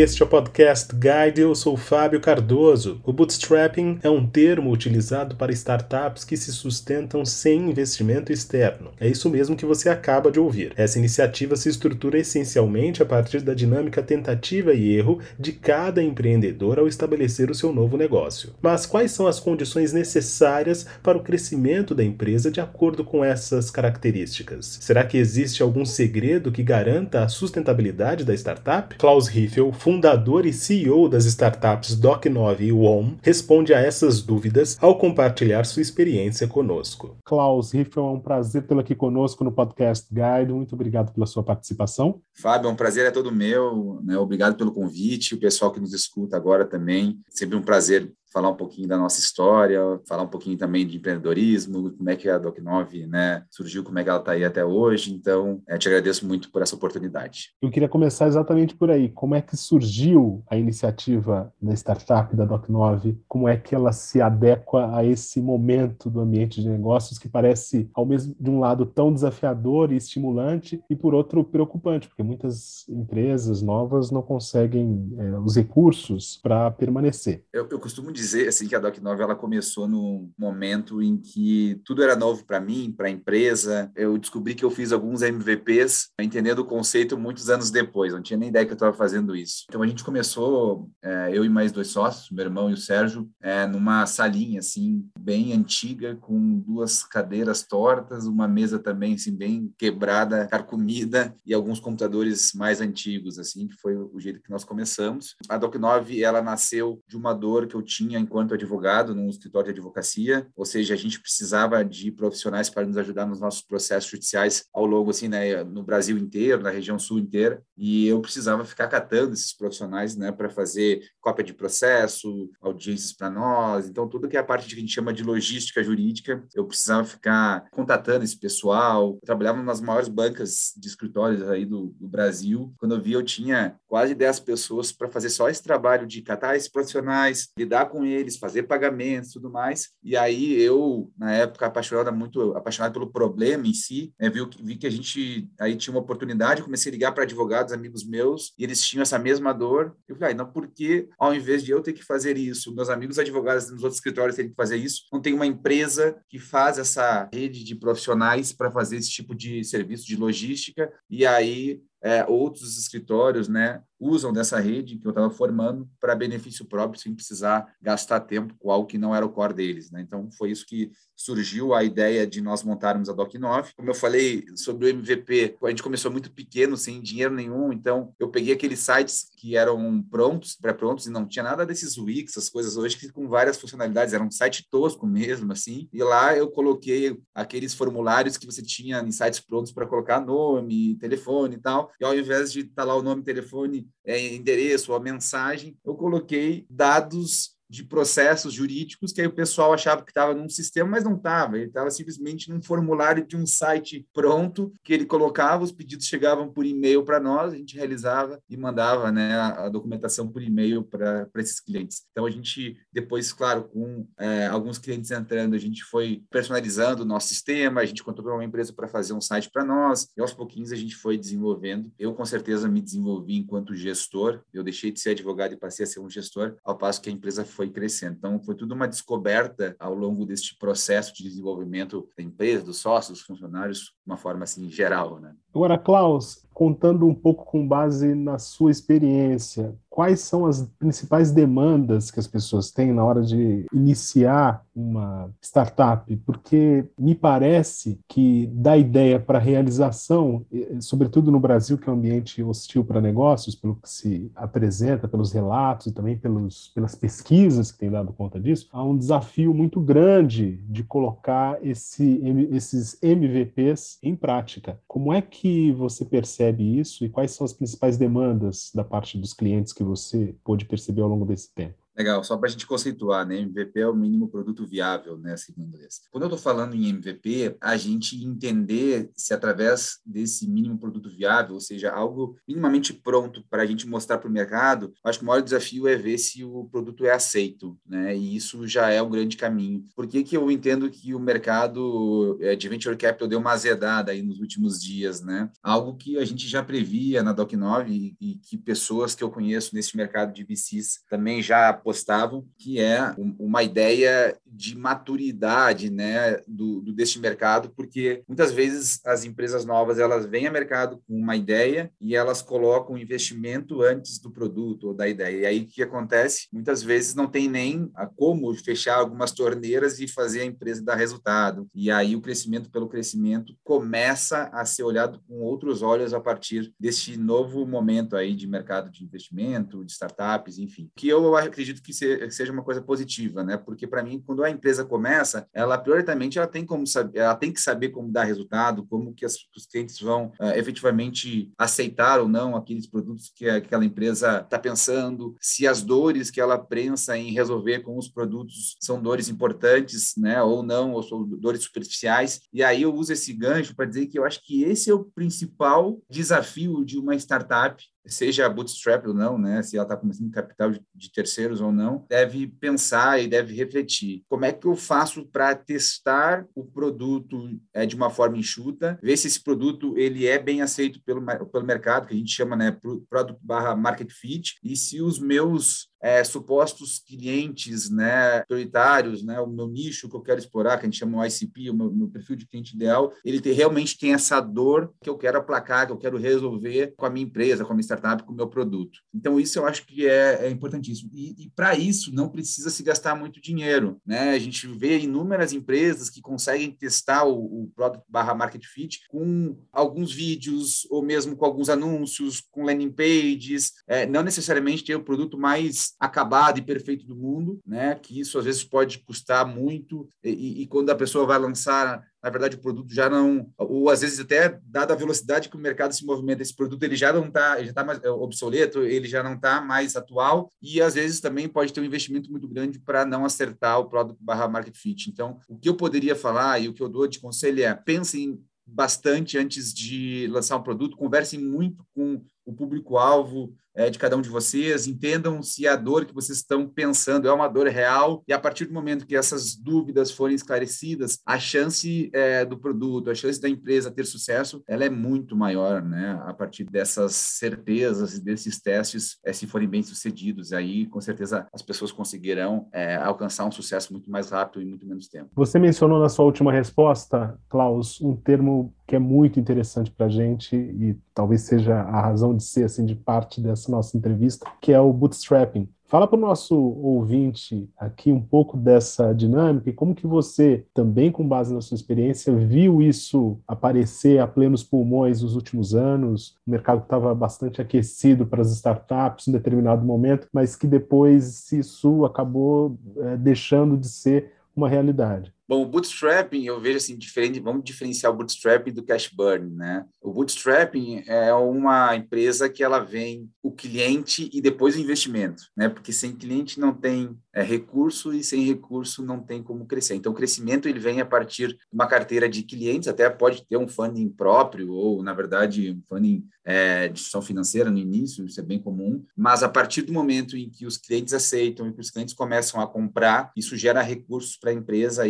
Este é o Podcast Guide, eu sou Fábio Cardoso. O bootstrapping é um termo utilizado para startups que se sustentam sem investimento externo. É isso mesmo que você acaba de ouvir. Essa iniciativa se estrutura essencialmente a partir da dinâmica tentativa e erro de cada empreendedor ao estabelecer o seu novo negócio. Mas quais são as condições necessárias para o crescimento da empresa de acordo com essas características? Será que existe algum segredo que garanta a sustentabilidade da startup? Klaus Riffel, fundador e CEO das startups Doc9 e WOM, responde a essas dúvidas ao compartilhar sua experiência conosco. Klaus Riffel, é um prazer tê-lo aqui conosco no Podcast Guide. Muito obrigado pela sua participação. Fábio, é um prazer é todo meu. Né? Obrigado pelo convite, o pessoal que nos escuta agora também. Sempre um prazer falar um pouquinho da nossa história, falar um pouquinho também de empreendedorismo, como é que a Doc9 né, surgiu, como é que ela está aí até hoje. Então, é, te agradeço muito por essa oportunidade. Eu queria começar exatamente por aí. Como é que surgiu a iniciativa da startup da Doc9? Como é que ela se adequa a esse momento do ambiente de negócios que parece, ao mesmo de um lado, tão desafiador e estimulante e, por outro, preocupante, porque muitas empresas novas não conseguem é, os recursos para permanecer. Eu, eu costumo dizer assim que a Doc9 ela começou no momento em que tudo era novo para mim, para a empresa. Eu descobri que eu fiz alguns MVPs, entendendo o conceito muitos anos depois. Não tinha nem ideia que eu estava fazendo isso. Então a gente começou, é, eu e mais dois sócios, meu irmão e o Sérgio, é, numa salinha assim bem antiga com duas cadeiras tortas, uma mesa também assim bem quebrada, carcomida e alguns computadores mais antigos assim, que foi o jeito que nós começamos. A Doc9 ela nasceu de uma dor que eu tinha tinha enquanto advogado num escritório de advocacia, ou seja, a gente precisava de profissionais para nos ajudar nos nossos processos judiciais ao longo assim, né, no Brasil inteiro, na região sul inteira, e eu precisava ficar catando esses profissionais, né, para fazer cópia de processo, audiências para nós, então tudo que é a parte que a gente chama de logística jurídica, eu precisava ficar contatando esse pessoal. Eu trabalhava nas maiores bancas de escritórios aí do, do Brasil. Quando eu vi, eu tinha quase 10 pessoas para fazer só esse trabalho de catar esses profissionais, lidar com eles, fazer pagamentos, tudo mais. E aí eu, na época, apaixonado muito, apaixonado pelo problema em si, né, vi, vi que a gente aí tinha uma oportunidade, comecei a ligar para advogados, amigos meus, e eles tinham essa mesma dor. Eu falei, ah, não, por que ao invés de eu ter que fazer isso, meus amigos advogados nos outros escritórios terem que fazer isso, não tem uma empresa que faz essa rede de profissionais para fazer esse tipo de serviço de logística, e aí é, outros escritórios né, usam dessa rede que eu estava formando para benefício próprio, sem precisar gastar tempo com algo que não era o core deles. Né? Então, foi isso que surgiu a ideia de nós montarmos a Doc9. Como eu falei sobre o MVP, a gente começou muito pequeno, sem dinheiro nenhum, então eu peguei aqueles sites que eram prontos, pré-prontos, e não tinha nada desses Wix, essas coisas hoje, que com várias funcionalidades, era um site tosco mesmo, assim, e lá eu coloquei aqueles formulários que você tinha em sites prontos para colocar nome, telefone e tal, e ao invés de estar tá lá o nome, telefone, é, endereço ou a mensagem, eu coloquei dados de processos jurídicos que aí o pessoal achava que estava num sistema, mas não estava. Ele estava simplesmente num formulário de um site pronto que ele colocava, os pedidos chegavam por e-mail para nós, a gente realizava e mandava né, a, documentação por e-mail para esses clientes. Então a gente depois, claro, com é, alguns clientes entrando, a gente foi personalizando o nosso sistema, a gente contratou uma empresa para fazer um site para nós e aos pouquinhos a gente foi desenvolvendo. Eu com certeza me desenvolvi enquanto gestor. Eu deixei de ser advogado e passei a ser um gestor, ao passo que a empresa foi crescendo. Então, foi tudo uma descoberta ao longo deste processo de desenvolvimento da empresa, dos sócios, dos funcionários, de uma forma assim geral, né? Agora, Klaus, contando um pouco com base na sua experiência, quais são as principais demandas que as pessoas têm na hora de iniciar uma startup? Porque me parece que da ideia para realização, sobretudo no Brasil, que é um ambiente hostil para negócios, pelo que se apresenta, pelos relatos e também pelos, pelas pesquisas que têm dado conta disso, há um desafio muito grande de colocar esse, esses MVPs em prática. Como é que você percebe isso e quais são as principais demandas da parte dos clientes que você pôde perceber ao longo desse tempo? Legal, só para a gente conceituar, né? MVP é o mínimo produto viável, né? Em inglês. Quando eu estou falando em MVP, a gente entender se através desse mínimo produto viável, ou seja, algo minimamente pronto para a gente mostrar para o mercado, acho que o maior desafio é ver se o produto é aceito, né? E isso já é um grande caminho. Por que, que eu entendo que o mercado eh, de venture capital deu uma azedada aí nos últimos dias, né? Algo que a gente já previa na Doc9 e, e que pessoas que eu conheço nesse mercado de VCs também já apostavam, que é uma ideia de maturidade né, do, do, deste mercado, porque muitas vezes as empresas novas elas vêm ao mercado com uma ideia e elas colocam o investimento antes do produto ou da ideia. E aí o que acontece? Muitas vezes não tem nem como fechar algumas torneiras e fazer a empresa dar resultado. E aí o crescimento pelo crescimento começa a ser olhado com outros olhos a partir deste novo momento aí de mercado de investimento, de startups, enfim. Que eu acredito que seja uma coisa positiva, né? Porque para mim, quando a empresa começa, ela prioritamente ela tem como saber, ela tem que saber como dar resultado, como que as, os clientes vão uh, efetivamente aceitar ou não aqueles produtos que aquela empresa está pensando, se as dores que ela pensa em resolver com os produtos são dores importantes, né? Ou não, ou são dores superficiais. E aí eu uso esse gancho para dizer que eu acho que esse é o principal desafio de uma startup seja bootstrap ou não, né, se ela está começando capital de, terceiros ou não, deve pensar e deve refletir. Como é que eu faço para testar o produto é, de uma forma enxuta, ver se esse produto ele é bem aceito pelo, pelo mercado, que a gente chama né, product barra market fit, e se os meus é, supostos clientes né, prioritários, né, o meu nicho que eu quero explorar, que a gente chama o ICP, o meu, meu perfil de cliente ideal, ele tem, realmente tem essa dor que eu quero aplacar, que eu quero resolver com a minha empresa, com a minha startup, com o meu produto. Então, isso eu acho que é, é importantíssimo. E, e para isso, não precisa se gastar muito dinheiro. Né? A gente vê inúmeras empresas que conseguem testar o, o Product barra Market Fit com alguns vídeos, ou mesmo com alguns anúncios, com landing pages, é, não necessariamente ter o produto mais acabado e perfeito do mundo, né? Que isso às vezes pode custar muito. E, e quando a pessoa vai lançar na verdade o produto já não ou às vezes até dada a velocidade que o mercado se movimenta esse produto ele já não está já está mais é, obsoleto ele já não está mais atual. E às vezes também pode ter um investimento muito grande para não acertar o produto barra market fit. Então o que eu poderia falar e o que eu dou de conselho é pensem bastante antes de lançar um produto conversem muito com o público-alvo é, de cada um de vocês, entendam se a dor que vocês estão pensando é uma dor real, e a partir do momento que essas dúvidas forem esclarecidas, a chance é, do produto, a chance da empresa ter sucesso, ela é muito maior, né? A partir dessas certezas e desses testes, é, se forem bem sucedidos, aí com certeza as pessoas conseguirão é, alcançar um sucesso muito mais rápido e muito menos tempo. Você mencionou na sua última resposta, Klaus, um termo que é muito interessante para a gente e talvez seja a razão de ser assim de parte dessa nossa entrevista, que é o bootstrapping. Fala para o nosso ouvinte aqui um pouco dessa dinâmica e como que você, também com base na sua experiência, viu isso aparecer a plenos pulmões nos últimos anos. O mercado estava bastante aquecido para as startups em determinado momento, mas que depois isso acabou é, deixando de ser uma realidade. Bom, o bootstrapping eu vejo assim diferente. Vamos diferenciar o bootstrapping do cash burn, né? O bootstrapping é uma empresa que ela vem o cliente e depois o investimento, né? Porque sem cliente não tem é, recurso e sem recurso não tem como crescer. Então, o crescimento ele vem a partir de uma carteira de clientes, até pode ter um funding próprio ou, na verdade, um funding é, de instituição financeira no início, isso é bem comum. Mas a partir do momento em que os clientes aceitam e que os clientes começam a comprar, isso gera recursos para a empresa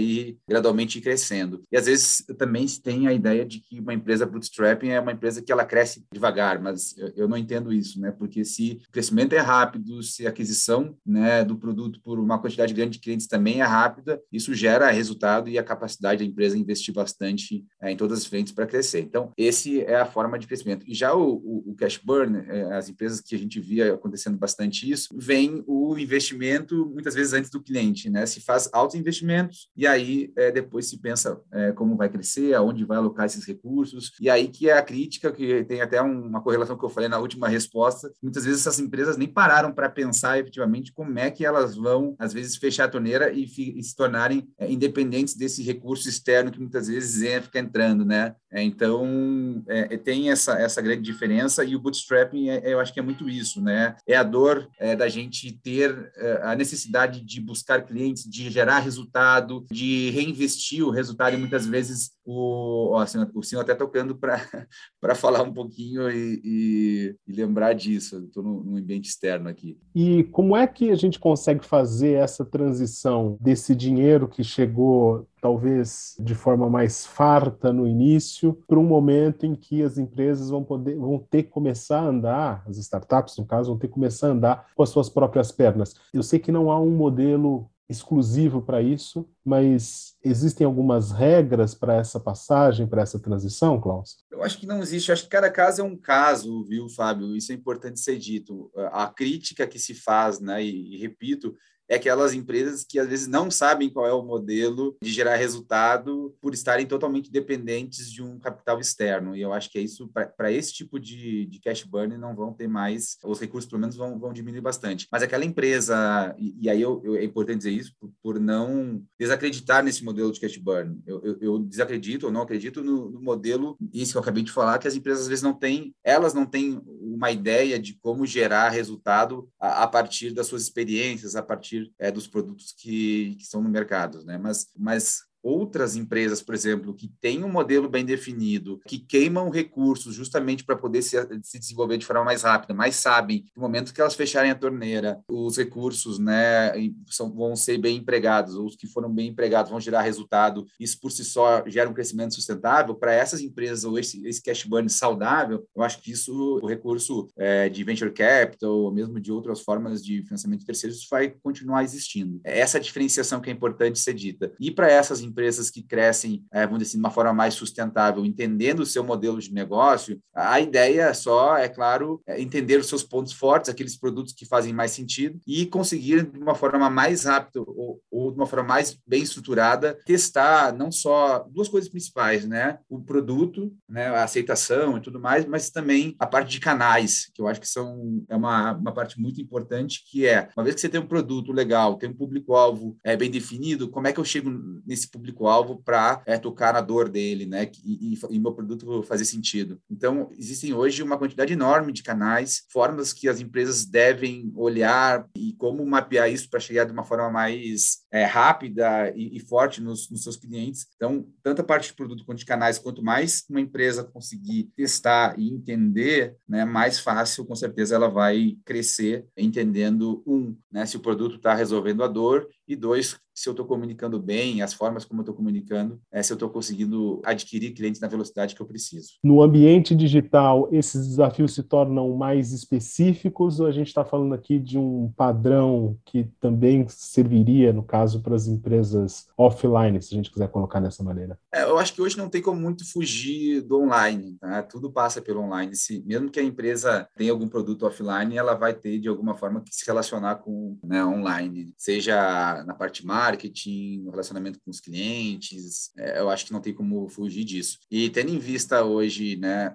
gradualmente crescendo. E às vezes também se tem a ideia de que uma empresa bootstrapping é uma empresa que ela cresce devagar, mas eu, eu não entendo isso, né? Porque se o crescimento é rápido, se a aquisição né, do produto por uma quantidade grande de clientes também é rápida, isso gera resultado e a capacidade da empresa investir bastante é, em todas as frentes para crescer. Então, esse é a forma de crescimento. E já o, o, o cash burn, é, as empresas que a gente via acontecendo bastante isso, vem o investimento muitas vezes antes do cliente, né? Se faz altos investimentos e aí é, depois se pensa é, como vai crescer, aonde vai alocar esses recursos, e aí que é a crítica, que tem até uma correlação que eu falei na última resposta, muitas vezes essas empresas nem pararam para pensar efetivamente como é que elas vão às vezes, fechar a torneira e, e se tornarem é, independentes desse recurso externo que muitas vezes é, fica entrando, né? É, então, é, tem essa, essa grande diferença e o bootstrapping, eu acho que é muito isso, né? É a dor da gente ter a necessidade de buscar clientes, de gerar resultado, de reinvestir o resultado e muitas vezes o, ó, assim, o senhor até tocando para falar um pouquinho e, e, e lembrar disso. Estou no ambiente externo aqui. E como é que a gente consegue fazer essa transição desse dinheiro que chegou talvez de forma mais farta no início, para um momento em que as empresas vão poder vão ter que começar a andar, as startups no caso vão ter que começar a andar com as suas próprias pernas. Eu sei que não há um modelo exclusivo para isso, mas existem algumas regras para essa passagem, para essa transição, Klaus? Eu acho que não existe. Eu acho que cada caso é um caso, viu, Fábio? Isso é importante ser dito. A crítica que se faz, né, e, e repito, é aquelas empresas que às vezes não sabem qual é o modelo de gerar resultado por estarem totalmente dependentes de um capital externo. E eu acho que é isso, para esse tipo de, de cash burn, não vão ter mais, os recursos pelo menos vão, vão diminuir bastante. Mas aquela empresa, e, e aí eu, eu, é importante dizer isso, por, por, não desacreditar nesse modelo de cash burn. Eu, eu, eu desacredito ou não acredito no, no, modelo, isso que eu acabei de falar, que as empresas às vezes não têm, elas não têm uma ideia de como gerar resultado a, a partir das suas experiências, a partir partir é, dos produtos que, que no mercado, né? Mas, mas outras empresas, por exemplo, que têm um modelo bem definido, que queimam recursos justamente para poder se, se, desenvolver de forma mais rápida, mas sabem que no momento que elas fecharem a torneira, os recursos né, são, vão ser bem empregados, os que foram bem empregados vão gerar resultado, isso por si só gera um crescimento sustentável. Para essas empresas, ou esse, esse cash burn saudável, eu acho que isso, o recurso é, de venture capital, ou mesmo de outras formas de financiamento de terceiros, vai continuar existindo. Essa diferenciação que é importante ser dita. E para essas empresas que crescem, é, vamos dizer assim, de uma forma mais sustentável, entendendo o seu modelo de negócio, a ideia só, é claro, é entender os seus pontos fortes, aqueles produtos que fazem mais sentido e conseguir, de uma forma mais rápida ou, ou de uma forma mais bem estruturada, testar não só duas coisas principais, né? O produto, né? a aceitação e tudo mais, mas também a parte de canais, que eu acho que são é uma, uma parte muito importante, que é, uma vez que você tem um produto legal, tem um público-alvo é, bem definido, como é que eu chego nesse público-alvo para é, tocar na dor dele, né? E, e, e, meu produto fazer sentido. Então, existem hoje uma quantidade enorme de canais, formas que as empresas devem olhar e como mapear isso para chegar de uma forma mais é, rápida e, e forte nos, nos, seus clientes. Então, tanto a parte de produto quanto de canais, quanto mais uma empresa conseguir testar e entender, né, mais fácil, com certeza, ela vai crescer entendendo, um, né, se o produto está resolvendo a dor, e dois, se eu estou comunicando bem, as formas como eu estou comunicando, é, se eu estou conseguindo adquirir clientes na velocidade que eu preciso. No ambiente digital, esses desafios se tornam mais específicos ou a gente está falando aqui de um padrão que também serviria, no caso, para as empresas offline, se a gente quiser colocar dessa maneira? É, eu acho que hoje não tem como muito fugir do online, tá? tudo passa pelo online. Se, mesmo que a empresa tenha algum produto offline, ela vai ter, de alguma forma, que se relacionar com né, online, seja na parte marketing, marketing, relacionamento com os clientes. É, eu acho que não tem como fugir disso. E tendo em vista hoje, né,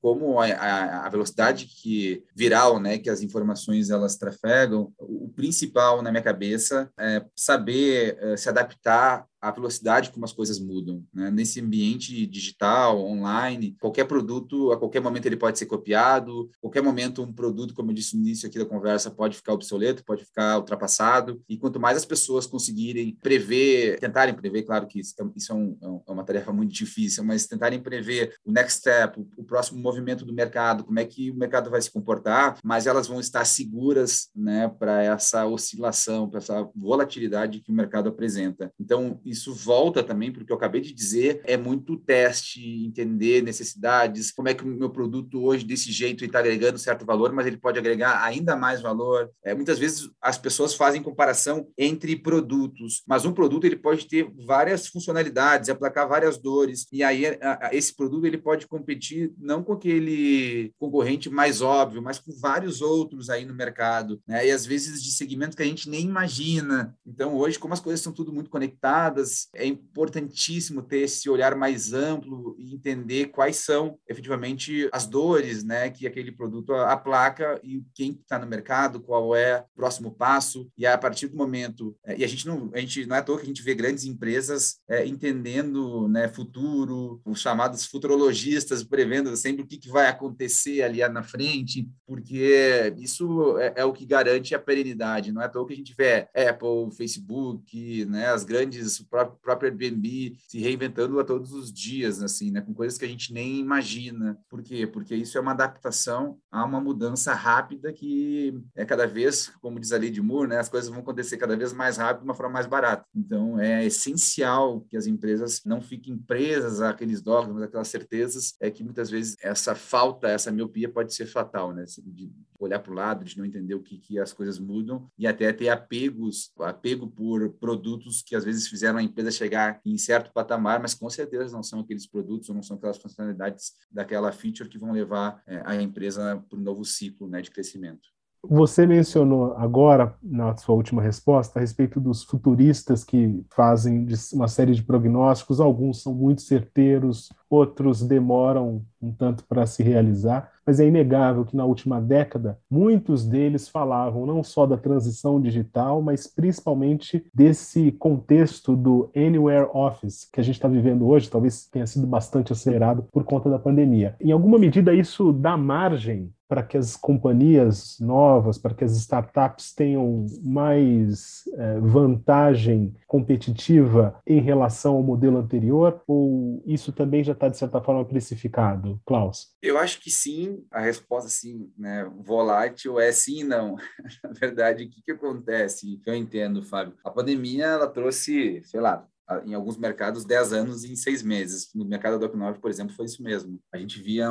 como a, a, a velocidade que viral, né, que as informações elas trafegam, o principal na minha cabeça é saber é, se adaptar a velocidade como as coisas mudam. Né? Nesse ambiente digital, online, qualquer produto, a qualquer momento ele pode ser copiado, qualquer momento um produto, como eu disse no início aqui da conversa, pode ficar obsoleto, pode ficar ultrapassado, e quanto mais as pessoas conseguirem prever, tentarem prever, claro que isso, isso é, um, é, uma tarefa muito difícil, mas tentarem prever o next step, o, o próximo movimento do mercado, como é que o mercado vai se comportar, mas elas vão estar seguras né, para essa oscilação, para essa volatilidade que o mercado apresenta. Então, isso volta também, porque eu acabei de dizer, é muito teste, entender necessidades, como é que o meu produto hoje, desse jeito, está agregando certo valor, mas ele pode agregar ainda mais valor. É, muitas vezes as pessoas fazem comparação entre produtos, mas um produto ele pode ter várias funcionalidades, aplacar várias dores, e aí a, a, esse produto ele pode competir não com aquele concorrente mais óbvio, mas com vários outros aí no mercado, né? e às vezes de segmentos que a gente nem imagina. Então, hoje, como as coisas são tudo muito conectadas, é importantíssimo ter esse olhar mais amplo e entender quais são efetivamente as dores, né, que aquele produto aplaca e quem está no mercado, qual é o próximo passo e a partir do momento é, e a gente não a gente não é à toa que a gente vê grandes empresas é, entendendo, né, futuro, os chamados futurologistas prevendo sempre o que, que vai acontecer ali na frente, porque isso é, é o que garante a perenidade. Não é à toa que a gente vê Apple, Facebook, né, as grandes, próprio, Airbnb se reinventando a todos os dias, assim, né, com coisas que a gente nem imagina. Por quê? Porque isso é uma adaptação a uma mudança rápida que é cada vez, como diz a lei de Moore, né, as coisas vão acontecer cada vez mais rápido, de uma forma mais barata. Então, é essencial que as empresas não fiquem presas àqueles dogmas, aquelas certezas, é que muitas vezes essa falta, essa miopia pode ser fatal, né, de olhar para o lado, de não entender o que, que as coisas mudam e até ter apegos, apego por produtos que às vezes fizeram a empresa chegar em certo patamar, mas com certeza não são aqueles produtos ou não são aquelas funcionalidades daquela feature que vão levar é, a empresa para um novo ciclo né, de crescimento. Você mencionou agora, na sua última resposta, a respeito dos futuristas que fazem uma série de prognósticos, alguns são muito certeiros, outros demoram um tanto para se realizar, mas é inegável que na última década muitos deles falavam não só da transição digital, mas principalmente desse contexto do Anywhere Office que a gente está vivendo hoje, talvez tenha sido bastante acelerado por conta da pandemia. Em alguma medida, isso dá margem para que as companhias novas, para que as startups tenham mais é, vantagem competitiva em relação ao modelo anterior? Ou isso também já está, de certa forma, precificado, Klaus? Eu acho que sim. A resposta, sim, né, volátil é sim e não. Na verdade, o que, que acontece? Eu entendo, Fábio. A pandemia, ela trouxe, sei lá, em alguns mercados 10 anos em seis meses. No mercado da Doc9, por exemplo, foi isso mesmo. A gente via,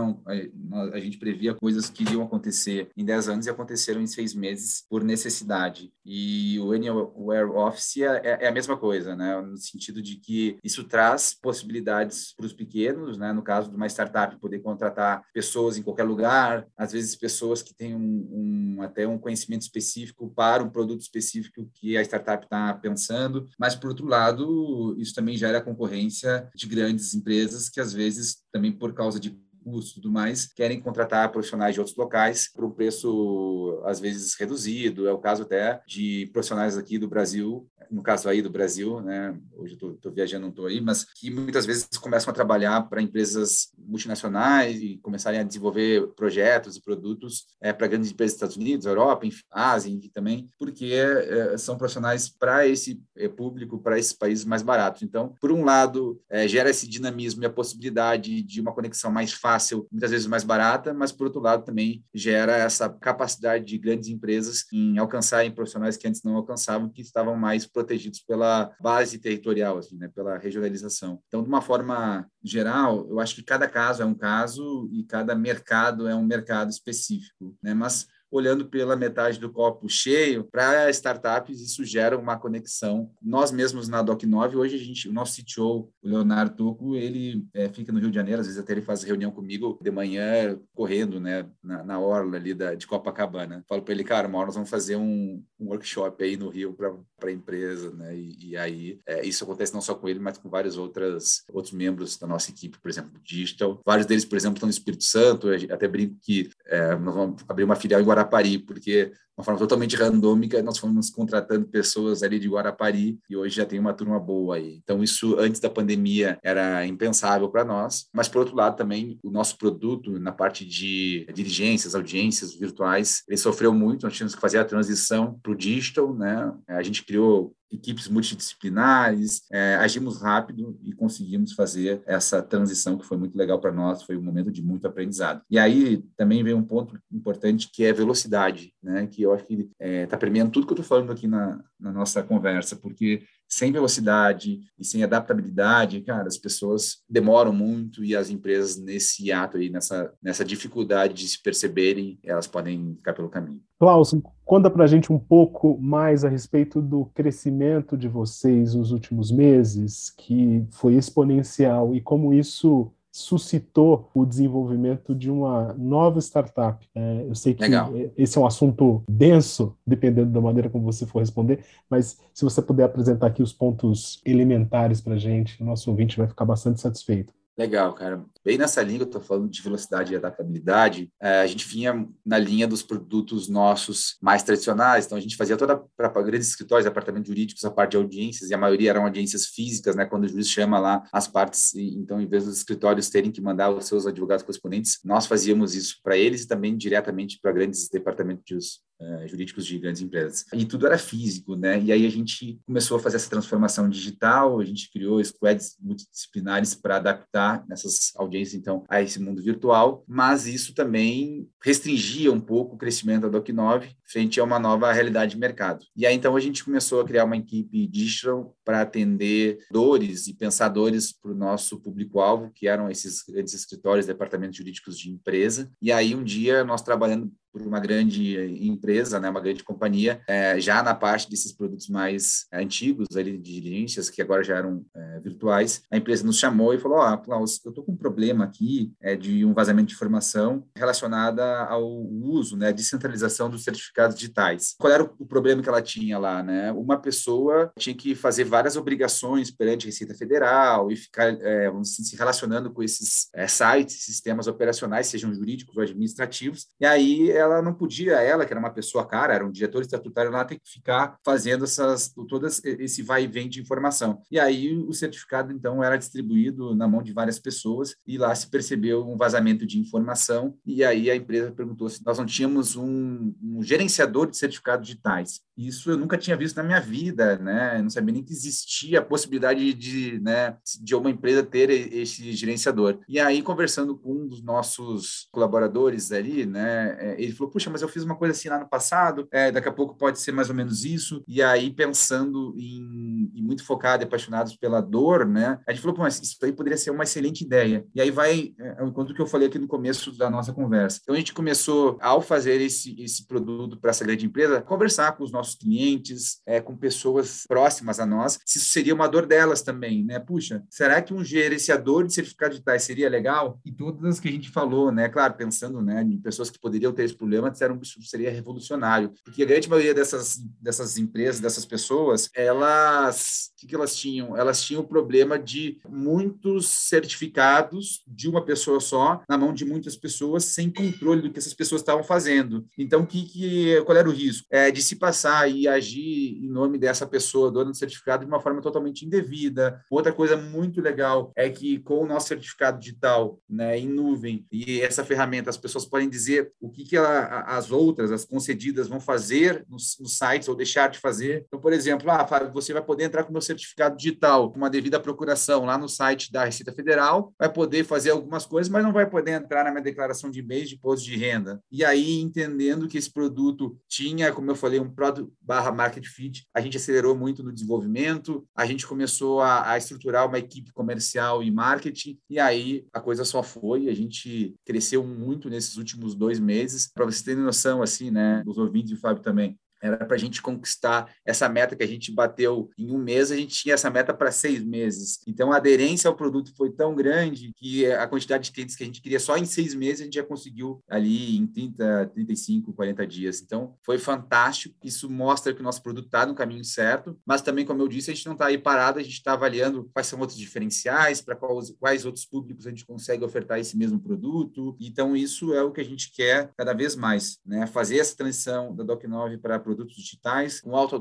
a gente previa coisas que iriam acontecer em 10 anos e aconteceram em seis meses por necessidade. E o Anywhere Office é, é, é a mesma coisa, né? No sentido de que isso traz possibilidades para os pequenos, né? No caso de uma startup, poder contratar pessoas em qualquer lugar, às vezes pessoas que têm um, um até um conhecimento específico para um produto específico que a startup está pensando, mas por outro lado isso também gera concorrência de grandes empresas que, às vezes, também por causa de custo e tudo mais, querem contratar profissionais de outros locais por um preço, às vezes, reduzido. É o caso até de profissionais aqui do Brasil no caso aí do Brasil, né? Hoje eu estou viajando, não estou aí, mas que muitas vezes começam a trabalhar para empresas multinacionais e começarem a desenvolver projetos e produtos é, para grandes empresas dos Estados Unidos, Europa, enfim, Ásia, também, porque é, são profissionais para esse é, público, para esses países mais baratos. Então, por um lado, é, gera esse dinamismo e a possibilidade de uma conexão mais fácil, muitas vezes mais barata, mas por outro lado também gera essa capacidade de grandes empresas em alcançarem profissionais que antes não alcançavam, que estavam mais pela base territorial, assim, né, pela regionalização. Então, de uma forma geral, eu acho que cada caso é um caso e cada mercado é um mercado específico, né? Mas olhando pela metade do copo cheio, para startups isso gera uma conexão. Nós mesmos na Doc9, hoje a gente, o nosso CTO, o Leonardo Tuco, ele é, fica no Rio de Janeiro, às vezes até ele faz reunião comigo de manhã, correndo, né, na, na orla ali da, de Copacabana. Falo para ele, cara, uma hora nós vamos fazer um, um workshop aí no Rio para a empresa, né, e, e aí é, isso acontece não só com ele, mas com vários outras, outros membros da nossa equipe, por exemplo, digital. Vários deles, por exemplo, estão no Espírito Santo, até brinco que é, nós vamos abrir uma filial em Guarapari Guarapari, porque uma forma totalmente randômica, nós fomos contratando pessoas ali de Guarapari e hoje já tem uma turma boa aí. Então, isso antes da pandemia era impensável para nós, mas por outro lado também o nosso produto na parte de dirigências, audiências virtuais, ele sofreu muito, nós tínhamos que fazer a transição para o digital, né? A gente criou equipes multidisciplinares, é, agimos rápido e conseguimos fazer essa transição que foi muito legal para nós, foi um momento de muito aprendizado. E aí também vem um ponto importante que é velocidade, né? Que eu acho que está é, tá permeando tudo que eu estou falando aqui na, na nossa conversa, porque sem velocidade e sem adaptabilidade, cara, as pessoas demoram muito e as empresas nesse ato aí, nessa, nessa dificuldade de se perceberem, elas podem ficar pelo caminho. Klaus, conta para a gente um pouco mais a respeito do crescimento de vocês nos últimos meses, que foi exponencial, e como isso suscitou o desenvolvimento de uma nova startup? É, eu sei que Legal. esse é um assunto denso, dependendo da maneira como você for responder, mas se você puder apresentar aqui os pontos elementares para a gente, o nosso ouvinte vai ficar bastante satisfeito. Legal, cara. Bem nessa linha, eu estou falando de velocidade e adaptabilidade, é, a gente vinha na linha dos produtos nossos mais tradicionais, então a gente fazia toda para grandes escritórios, apartamentos jurídicos, a parte de audiências, e a maioria eram audiências físicas, né, quando o juiz chama lá as partes, então em vez dos escritórios terem que mandar os seus advogados correspondentes, nós fazíamos isso para eles e também diretamente para grandes departamentos uh, jurídicos de grandes empresas. E tudo era físico, né? E aí a gente começou a fazer essa transformação digital, a gente criou squads multidisciplinares para adaptar essas audiências, então, a esse mundo virtual, mas isso também restringia um pouco o crescimento da Doc9 frente a uma nova realidade de mercado. E aí, então, a gente começou a criar uma equipe digital para atender dores e pensadores para o nosso público-alvo, que eram esses grandes escritórios, departamentos jurídicos de empresa. E aí, um dia, nós trabalhando por uma grande empresa, né, uma grande companhia, é, já na parte desses produtos mais antigos ali de diligências, que agora já eram é, virtuais, a empresa nos chamou e falou, ó, oh, Klaus, eu estou com um problema aqui é, de um vazamento de informação relacionada ao uso, né, descentralização dos certificados digitais. Qual era o problema que ela tinha lá, né? Uma pessoa tinha que fazer várias obrigações perante a Receita Federal e ficar, é, vamos dizer, se relacionando com esses é, sites, sistemas operacionais, sejam jurídicos ou administrativos, e aí ela não podia, ela, que era uma pessoa cara, era um diretor estatutário lá, ter que ficar fazendo essas, todas esse vai e vem de informação. E aí o certificado, então, era distribuído na mão de várias pessoas e lá se percebeu um vazamento de informação e aí a empresa perguntou se nós não tínhamos um, um gerenciador de certificados digitais. Isso eu nunca tinha visto na minha vida, né? Eu não sabia nem que existia a possibilidade de, né, de uma empresa ter esse gerenciador. E aí, conversando com um dos nossos colaboradores ali, né, é, ele falou, puxa, mas eu fiz uma coisa assim lá no passado, é, daqui a pouco pode ser mais ou menos isso. E aí, pensando em, em muito focado e apaixonados pela dor, né, a gente falou, mas isso aí poderia ser uma excelente ideia. E aí vai, é, é enquanto que eu falei aqui no começo da nossa conversa. Então, a gente começou, ao fazer esse, esse produto para essa grande empresa, conversar com os nossos clientes, é, com pessoas próximas a nós, se isso seria uma dor delas também, né? Puxa, será que um gerenciador de certificados digitais seria legal? E todas que a gente falou, né? Claro, pensando né, em pessoas que poderiam ter esse problema, disseram que isso seria revolucionário. Porque a grande maioria dessas, dessas empresas, dessas pessoas, elas, o que, que elas tinham? Elas tinham o problema de muitos certificados de uma pessoa só, na mão de muitas pessoas, sem controle do que essas pessoas estavam fazendo. Então, que, que, qual era o risco? É, de se passar e agir em nome dessa pessoa, dona do certificado, de uma forma totalmente indevida. Outra coisa muito legal é que com o nosso certificado digital né, em nuvem e essa ferramenta, as pessoas podem dizer o que, que ela, as outras, as concedidas, vão fazer nos, nos, sites ou deixar de fazer. Então, por exemplo, ah, Fábio, você vai poder entrar com o meu certificado digital com uma devida procuração lá no site da Receita Federal, vai poder fazer algumas coisas, mas não vai poder entrar na minha declaração de mês de imposto de renda. E aí, entendendo que esse produto tinha, como eu falei, um produto barra market fit, a gente acelerou muito no desenvolvimento, a gente começou a, a estruturar uma equipe comercial e marketing, e aí a coisa só foi, a gente cresceu muito nesses últimos dois meses. Para vocês terem noção, assim, né, os ouvintes e o Fábio também, era para a gente conquistar essa meta que a gente bateu em um mês, a gente tinha essa meta para seis meses. Então, a aderência ao produto foi tão grande que a quantidade de clientes que a gente queria só em seis meses, a gente já conseguiu ali em 30, 35, 40 dias. Então, foi fantástico. Isso mostra que o nosso produto está no caminho certo, mas também, como eu disse, a gente não está aí parado, a gente está avaliando quais são outros diferenciais, para quais, quais outros públicos a gente consegue ofertar esse mesmo produto. Então, isso é o que a gente quer cada vez mais, né? Fazer essa transição da Doc9 para produtos digitais com alta,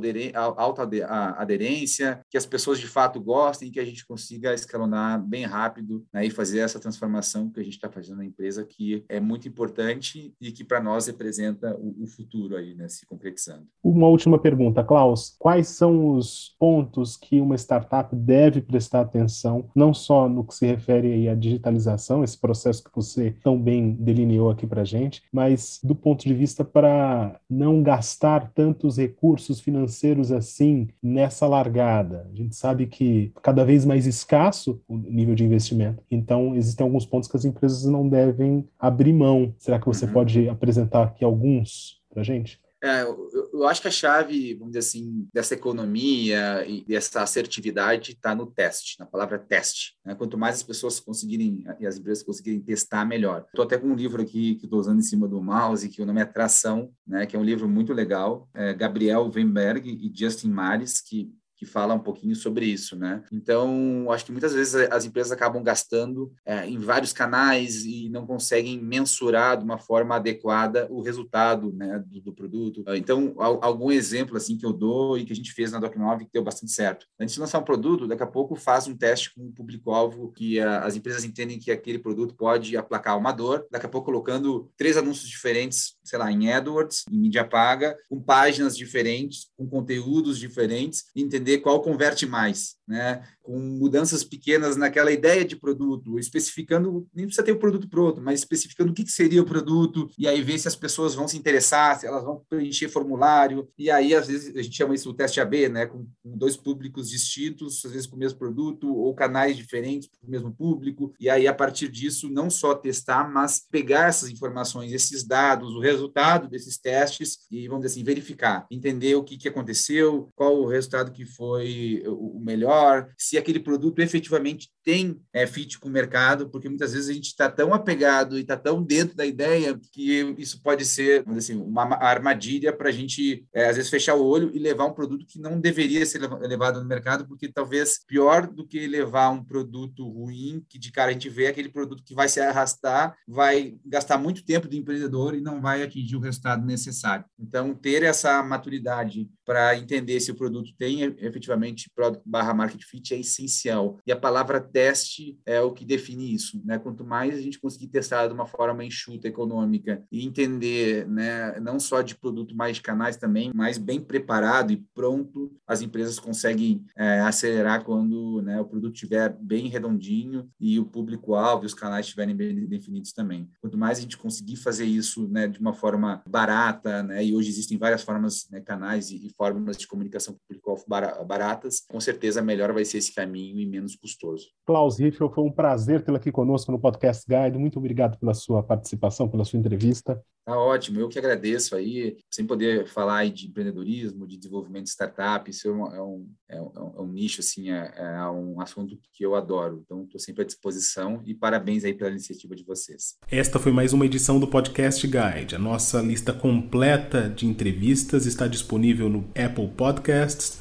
aderência, que as pessoas de fato gostem, que a gente consiga escalonar bem rápido né, e fazer essa transformação que a gente está fazendo na empresa, que é muito importante e que para nós representa o, o, futuro aí, né, se concretizando. Uma última pergunta, Klaus. Quais são os pontos que uma startup deve prestar atenção, não só no que se refere aí à digitalização, esse processo que você tão bem delineou aqui para gente, mas do ponto de vista para não gastar tantos recursos financeiros assim nessa largada? A gente sabe que cada vez mais escasso o nível de investimento, então existem alguns pontos que as empresas não devem abrir mão. Será que você uhum. pode apresentar aqui alguns para a gente? É, eu, eu, acho que a chave, vamos dizer assim, dessa economia e dessa assertividade está no teste, na palavra teste. Né? Quanto mais as pessoas conseguirem e as empresas conseguirem testar, melhor. Estou até com um livro aqui que estou usando em cima do mouse, que o nome é Tração, né? que é um livro muito legal. É Gabriel Weinberg e Justin Mares, que que fala um pouquinho sobre isso, né? Então, acho que muitas vezes as empresas acabam gastando é, em vários canais e não conseguem mensurar de uma forma adequada o resultado né, do, do, produto. Então, algum exemplo assim que eu dou e que a gente fez na Doc9 que deu bastante certo. Antes de lançar um produto, daqui a pouco faz um teste com o um público-alvo que a, as empresas entendem que aquele produto pode aplacar uma dor. Daqui a pouco colocando três anúncios diferentes, sei lá, em AdWords, em mídia paga, com páginas diferentes, com conteúdos diferentes, e entender qual converte mais, né? com mudanças pequenas naquela ideia de produto, especificando, nem precisa ter o produto pronto, mas especificando o que, que seria o produto, e aí ver se as pessoas vão se interessar, se elas vão preencher formulário, e aí às vezes a gente chama isso o teste AB, né? com, com dois públicos distintos, às vezes com o mesmo produto, ou canais diferentes para o mesmo público, e aí a partir disso não só testar, mas pegar essas informações, esses dados, o resultado desses testes, e vamos dizer assim, verificar, entender o que, que aconteceu, qual o resultado que foi o melhor, se aquele produto efetivamente tem é, fit com o mercado, porque muitas vezes a gente está tão apegado e está tão dentro da ideia que isso pode ser assim, uma armadilha para a gente, é, às vezes, fechar o olho e levar um produto que não deveria ser levado no mercado, porque talvez pior do que levar um produto ruim, que de cara a gente vê aquele produto que vai se arrastar, vai gastar muito tempo do empreendedor e não vai atingir o resultado necessário. Então, ter essa maturidade para entender se o produto tem efetivamente product barra market fit é essencial. E a palavra teste é o que define isso. Né? Quanto mais a gente conseguir testar de uma forma enxuta, econômica, e entender né, não só de produto, mas de canais também, mais bem preparado e pronto, as empresas conseguem é, acelerar quando né, o produto estiver bem redondinho e o público-alvo e os canais estiverem bem definidos também. Quanto mais a gente conseguir fazer isso né, de uma forma barata, né, e hoje existem várias formas, né, canais e, e formas de comunicação público-alvo baratas, com certeza melhor vai ser esse caminho e menos custoso. Klaus Riffel, foi um prazer tê-lo aqui conosco no Podcast Guide. Muito obrigado pela sua participação, pela sua entrevista. Tá ótimo, eu que agradeço aí, sem poder falar aí de empreendedorismo, de desenvolvimento de startup, isso é um, é um, é um, é um nicho, assim, é, é, um assunto que eu adoro, então estou sempre à disposição e parabéns aí pela iniciativa de vocês. Esta foi mais uma edição do Podcast Guide. A nossa lista completa de entrevistas está disponível no Apple Podcasts,